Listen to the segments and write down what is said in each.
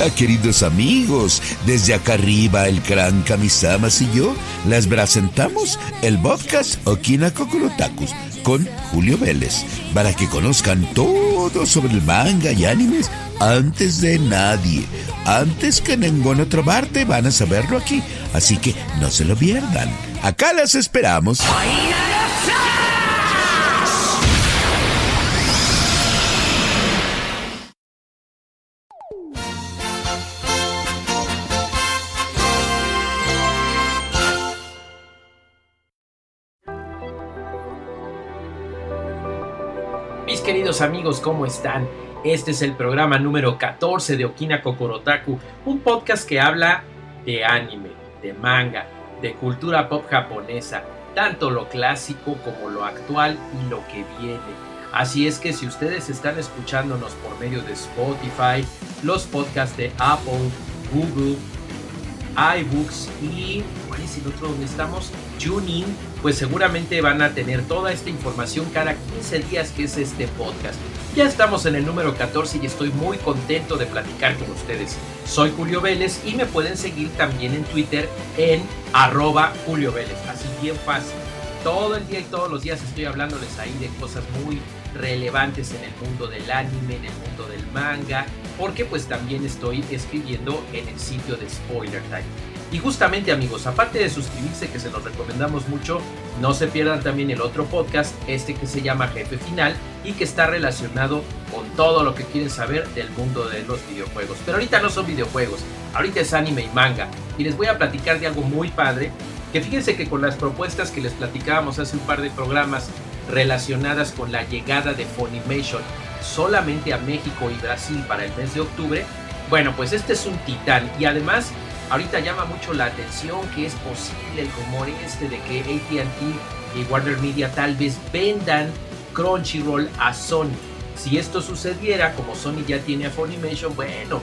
Hola, queridos amigos. Desde acá arriba, el gran Kamisamas y yo les presentamos el podcast Okina Kokorotakus con Julio Vélez para que conozcan todo sobre el manga y animes antes de nadie. Antes que en ninguna otra parte van a saberlo aquí. Así que no se lo pierdan. Acá las esperamos. Amigos, ¿cómo están? Este es el programa número 14 de Okina Kokorotaku, un podcast que habla de anime, de manga, de cultura pop japonesa, tanto lo clásico como lo actual y lo que viene. Así es que si ustedes están escuchándonos por medio de Spotify, los podcasts de Apple, Google, iBooks y ¿cuál es el otro donde estamos? Tuning, pues seguramente van a tener toda esta información cada 15 días que es este podcast. Ya estamos en el número 14 y estoy muy contento de platicar con ustedes. Soy Julio Vélez y me pueden seguir también en Twitter en arroba Julio Vélez, así bien fácil. Todo el día y todos los días estoy hablándoles ahí de cosas muy relevantes en el mundo del anime, en el mundo del manga, porque pues también estoy escribiendo en el sitio de Spoiler Time. Y justamente amigos, aparte de suscribirse que se los recomendamos mucho, no se pierdan también el otro podcast, este que se llama Jefe Final y que está relacionado con todo lo que quieren saber del mundo de los videojuegos. Pero ahorita no son videojuegos, ahorita es anime y manga. Y les voy a platicar de algo muy padre, que fíjense que con las propuestas que les platicábamos hace un par de programas relacionadas con la llegada de Funimation solamente a México y Brasil para el mes de octubre, bueno, pues este es un titán y además ahorita llama mucho la atención que es posible el rumor este de que ATT y Warner Media tal vez vendan Crunchyroll a Sony. Si esto sucediera, como Sony ya tiene a Funimation, bueno,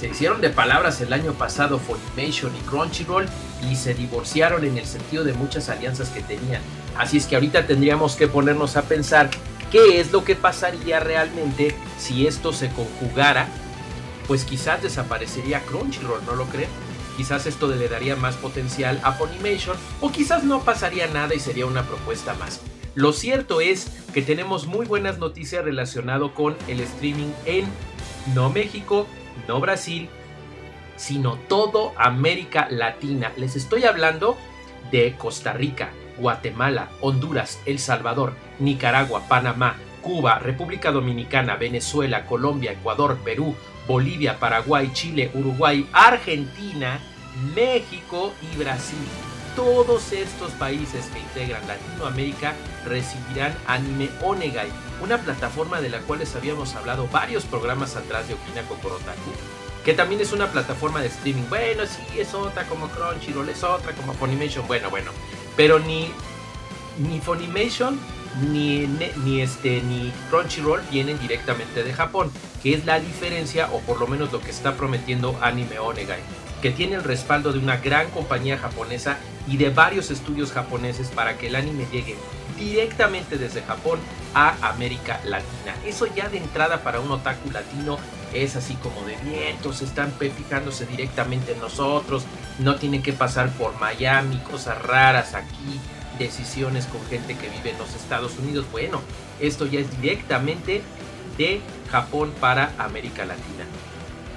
se hicieron de palabras el año pasado Funimation y Crunchyroll y se divorciaron en el sentido de muchas alianzas que tenían. Así es que ahorita tendríamos que ponernos a pensar qué es lo que pasaría realmente si esto se conjugara. Pues quizás desaparecería Crunchyroll, ¿no lo creen? Quizás esto le daría más potencial a Funimation o quizás no pasaría nada y sería una propuesta más. Lo cierto es que tenemos muy buenas noticias relacionado con el streaming en no México, no Brasil, sino todo América Latina. Les estoy hablando de Costa Rica, Guatemala, Honduras, El Salvador, Nicaragua, Panamá, Cuba, República Dominicana, Venezuela, Colombia, Ecuador, Perú, Bolivia, Paraguay, Chile, Uruguay, Argentina, México y Brasil. Todos estos países que integran Latinoamérica recibirán Anime Onegai, una plataforma de la cual les habíamos hablado varios programas atrás de Okina Kokorotaku, que también es una plataforma de streaming. Bueno, sí, es otra como Crunchyroll, es otra como Funimation, bueno, bueno, pero ni, ni Funimation ni, ni, este, ni Crunchyroll vienen directamente de Japón, que es la diferencia o por lo menos lo que está prometiendo Anime Onegai, que tiene el respaldo de una gran compañía japonesa y de varios estudios japoneses para que el anime llegue directamente desde Japón a América Latina. Eso ya de entrada para un otaku latino es así como de vientos, están fijándose directamente en nosotros, no tienen que pasar por Miami, cosas raras aquí, decisiones con gente que vive en los Estados Unidos. Bueno, esto ya es directamente de Japón para América Latina.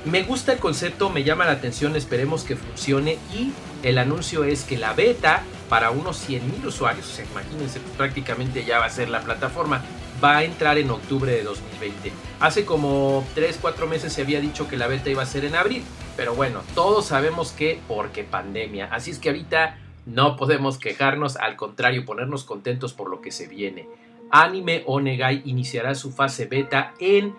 Me gusta el concepto, me llama la atención, esperemos que funcione y el anuncio es que la beta para unos 100.000 usuarios, o sea, imagínense, pues prácticamente ya va a ser la plataforma, va a entrar en octubre de 2020. Hace como 3, 4 meses se había dicho que la beta iba a ser en abril, pero bueno, todos sabemos que porque pandemia, así es que ahorita no podemos quejarnos, al contrario, ponernos contentos por lo que se viene. Anime Onegai iniciará su fase beta en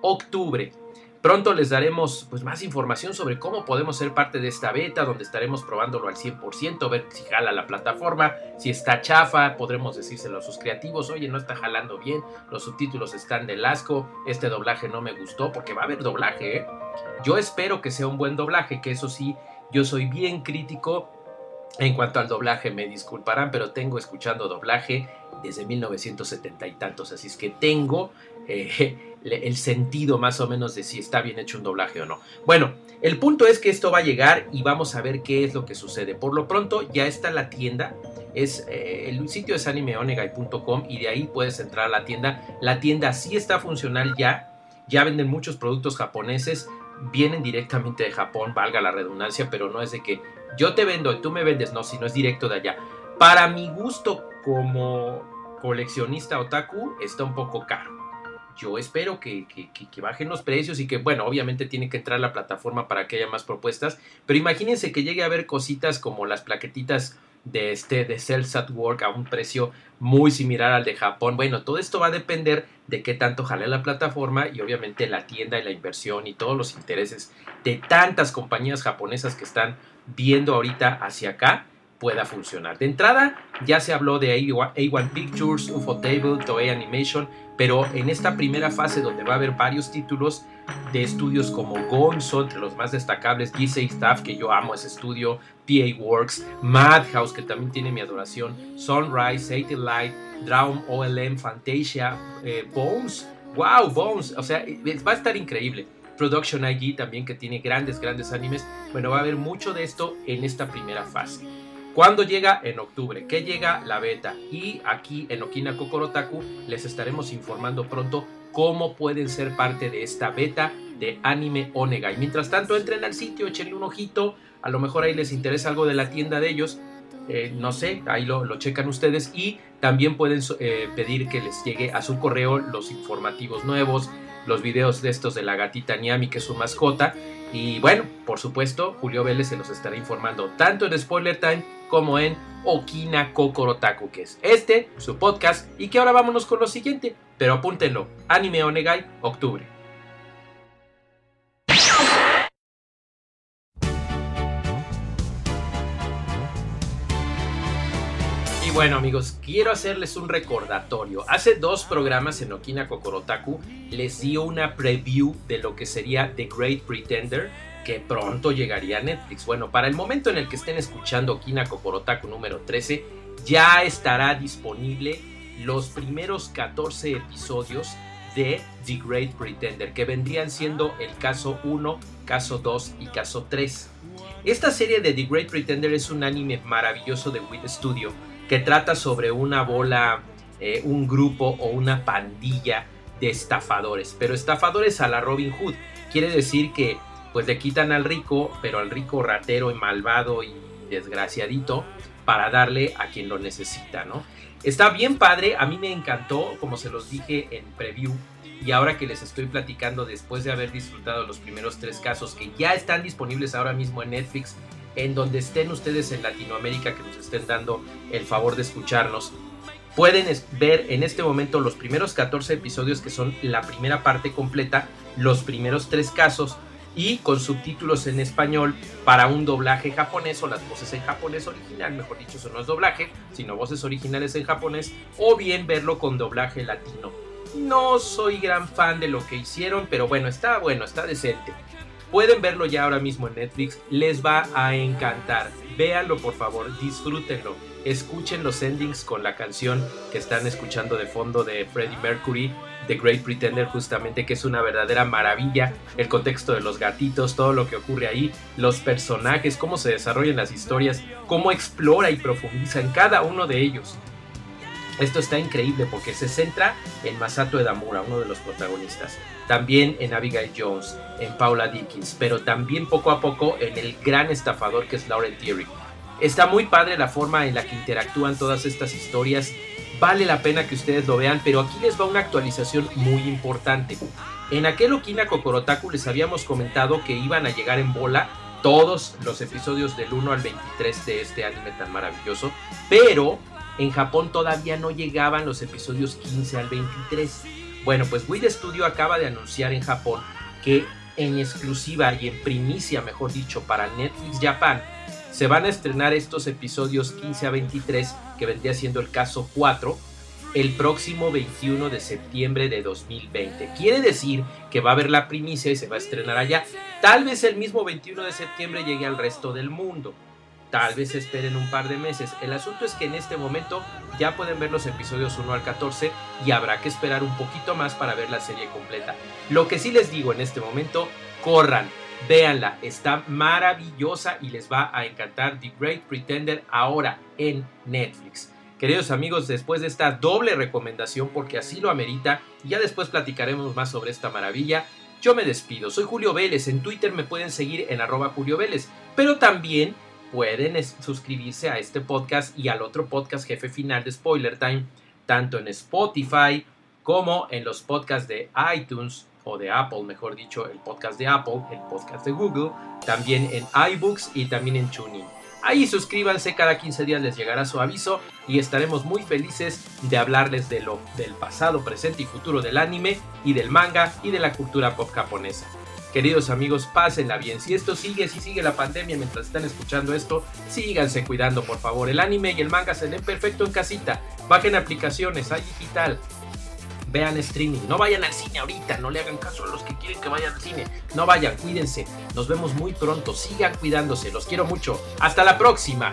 octubre. Pronto les daremos pues, más información sobre cómo podemos ser parte de esta beta, donde estaremos probándolo al 100%, ver si jala la plataforma, si está chafa, podremos decírselo a sus creativos, oye, no está jalando bien, los subtítulos están del asco, este doblaje no me gustó, porque va a haber doblaje, ¿eh? Yo espero que sea un buen doblaje, que eso sí, yo soy bien crítico En cuanto al doblaje, me disculparán, pero tengo escuchando doblaje desde 1970 y tantos, así es que tengo eh, el sentido más o menos de si está bien hecho un doblaje o no. Bueno, el punto es que esto va a llegar y vamos a ver qué es lo que sucede. Por lo pronto ya está la tienda, es eh, el sitio es animeonegai.com y de ahí puedes entrar a la tienda. La tienda sí está funcional ya, ya venden muchos productos japoneses, vienen directamente de Japón, valga la redundancia, pero no es de que yo te vendo y tú me vendes, no, sino es directo de allá. Para mi gusto como coleccionista otaku está un poco caro. Yo espero que, bajen los precios y que, bueno, obviamente tiene que entrar la plataforma para que haya más propuestas, pero imagínense que llegue a haber cositas como las plaquetitas de este de Cells at Work a un precio muy similar al de Japón. Bueno, todo esto va a depender de qué tanto jale la plataforma y obviamente la tienda y la inversión y todos los intereses de tantas compañías japonesas que están viendo ahorita hacia acá pueda funcionar. De entrada, ya se habló de A1 Pictures, UFO Table, Toei Animation, pero en esta primera fase donde va a haber varios títulos de estudios como Gonzo, entre los más destacables, DC Staff, que yo amo ese estudio, PA Works, Madhouse, que también tiene mi adoración, Sunrise, 80 Light, Drown OLM, Fantasia, eh, Bones, wow, Bones, o sea, va a estar increíble. Production IG también que tiene grandes, grandes animes. Bueno, va a haber mucho de esto en esta primera fase. ¿Cuándo llega? En octubre. ¿Qué llega? La beta. Y aquí en Okina Kokorotaku les estaremos informando pronto cómo pueden ser parte de esta beta de Anime Onega. Y mientras tanto, entren al sitio, échenle un ojito. A lo mejor ahí les interesa algo de la tienda de ellos. Eh, no sé, ahí lo, checan ustedes. Y también pueden eh, pedir que les llegue a su correo los informativos nuevos, los videos de estos de la gatita Niami, que es su mascota. Y bueno, por supuesto, Julio Vélez se los estará informando tanto en Spoiler Time como en Okina Kokorotaku, que es este, su podcast. Y que ahora vámonos con lo siguiente, pero apúntenlo: Anime Onegai, octubre. bueno amigos, quiero hacerles un recordatorio. Hace dos programas en Okina Kokorotaku les di una preview de lo que sería The Great Pretender que pronto llegaría Netflix. Bueno, para el momento en el que estén escuchando Okina Kokorotaku número 13, ya estará disponible los primeros 14 episodios de The Great Pretender, que vendrían siendo el caso 1, caso 2 y caso 3. Esta serie de The Great Pretender es un anime maravilloso de Wit Studio que trata sobre una bola, eh, un grupo o una pandilla de estafadores, pero estafadores a la Robin Hood. Quiere decir que pues le quitan al rico, pero al rico ratero y malvado y desgraciadito para darle a quien lo necesita, ¿no? Está bien padre, a mí me encantó, como se los dije en preview, y ahora que les estoy platicando después de haber disfrutado los primeros tres casos que ya están disponibles ahora mismo en Netflix en donde estén ustedes en Latinoamérica, que nos estén dando el favor de escucharnos, pueden ver en este momento los primeros 14 episodios que son la primera parte completa, los primeros tres casos y con subtítulos en español para un doblaje japonés o las voces en japonés original, mejor dicho, eso no es doblaje, sino voces originales en japonés, o bien verlo con doblaje latino. No soy gran fan de lo que hicieron, pero bueno, está bueno, está decente. Pueden verlo ya ahora mismo en Netflix, les va a encantar. Véanlo por favor, disfrútenlo. Escuchen los endings con la canción que están escuchando de fondo de Freddie Mercury, The Great Pretender, justamente, que es una verdadera maravilla. El contexto de los gatitos, todo lo que ocurre ahí, los personajes, cómo se desarrollan las historias, cómo explora y profundiza en cada uno de ellos. Esto está increíble porque se centra en Masato Edamura, uno de los protagonistas. También en Abigail Jones, en Paula Dickens, pero también poco a poco en el gran estafador que es Lauren Thierry. Está muy padre la forma en la que interactúan todas estas historias. Vale la pena que ustedes lo vean, pero aquí les va una actualización muy importante. En aquel Okina Kokorotaku les habíamos comentado que iban a llegar en bola todos los episodios del 1 al 23 de este anime tan maravilloso, pero en Japón todavía no llegaban los episodios 15 al 23. Bueno, pues Wii Studio acaba de anunciar en Japón que en exclusiva y en primicia, mejor dicho, para Netflix Japan, se van a estrenar estos episodios 15 a 23, que vendría siendo el caso 4, el próximo 21 de septiembre de 2020. Quiere decir que va a haber la primicia y se va a estrenar allá. Tal vez el mismo 21 de septiembre llegue al resto del mundo. tal vez esperen un par de meses. El asunto es que en este momento ya pueden ver los episodios 1 al 14 y habrá que esperar un poquito más para ver la serie completa. Lo que sí les digo en este momento, corran, véanla, está maravillosa y les va a encantar The Great Pretender ahora en Netflix. Queridos amigos, después de esta doble recomendación, porque así lo amerita, y ya después platicaremos más sobre esta maravilla, yo me despido. Soy Julio Vélez, en Twitter me pueden seguir en arroba Julio Vélez, pero también pueden suscribirse a este podcast y al otro podcast Jefe Final de Spoiler Time, tanto en Spotify como en los podcasts de iTunes o de Apple, mejor dicho, el podcast de Apple, el podcast de Google, también en iBooks y también en Tuning. Ahí suscríbanse, cada 15 días les llegará su aviso y estaremos muy felices de hablarles de lo del pasado, presente y futuro del anime y del manga y de la cultura pop japonesa. Queridos amigos, pásenla bien. Si esto sigue, si sigue la pandemia mientras están escuchando esto, síganse cuidando, por favor. El anime y el manga se leen perfecto en casita. Bajen aplicaciones, hay digital vean streaming. No vayan al cine ahorita, no le hagan caso a los que quieren que vayan al cine. No vayan, cuídense. Nos vemos muy pronto. Sigan cuidándose. Los quiero mucho. Hasta la próxima.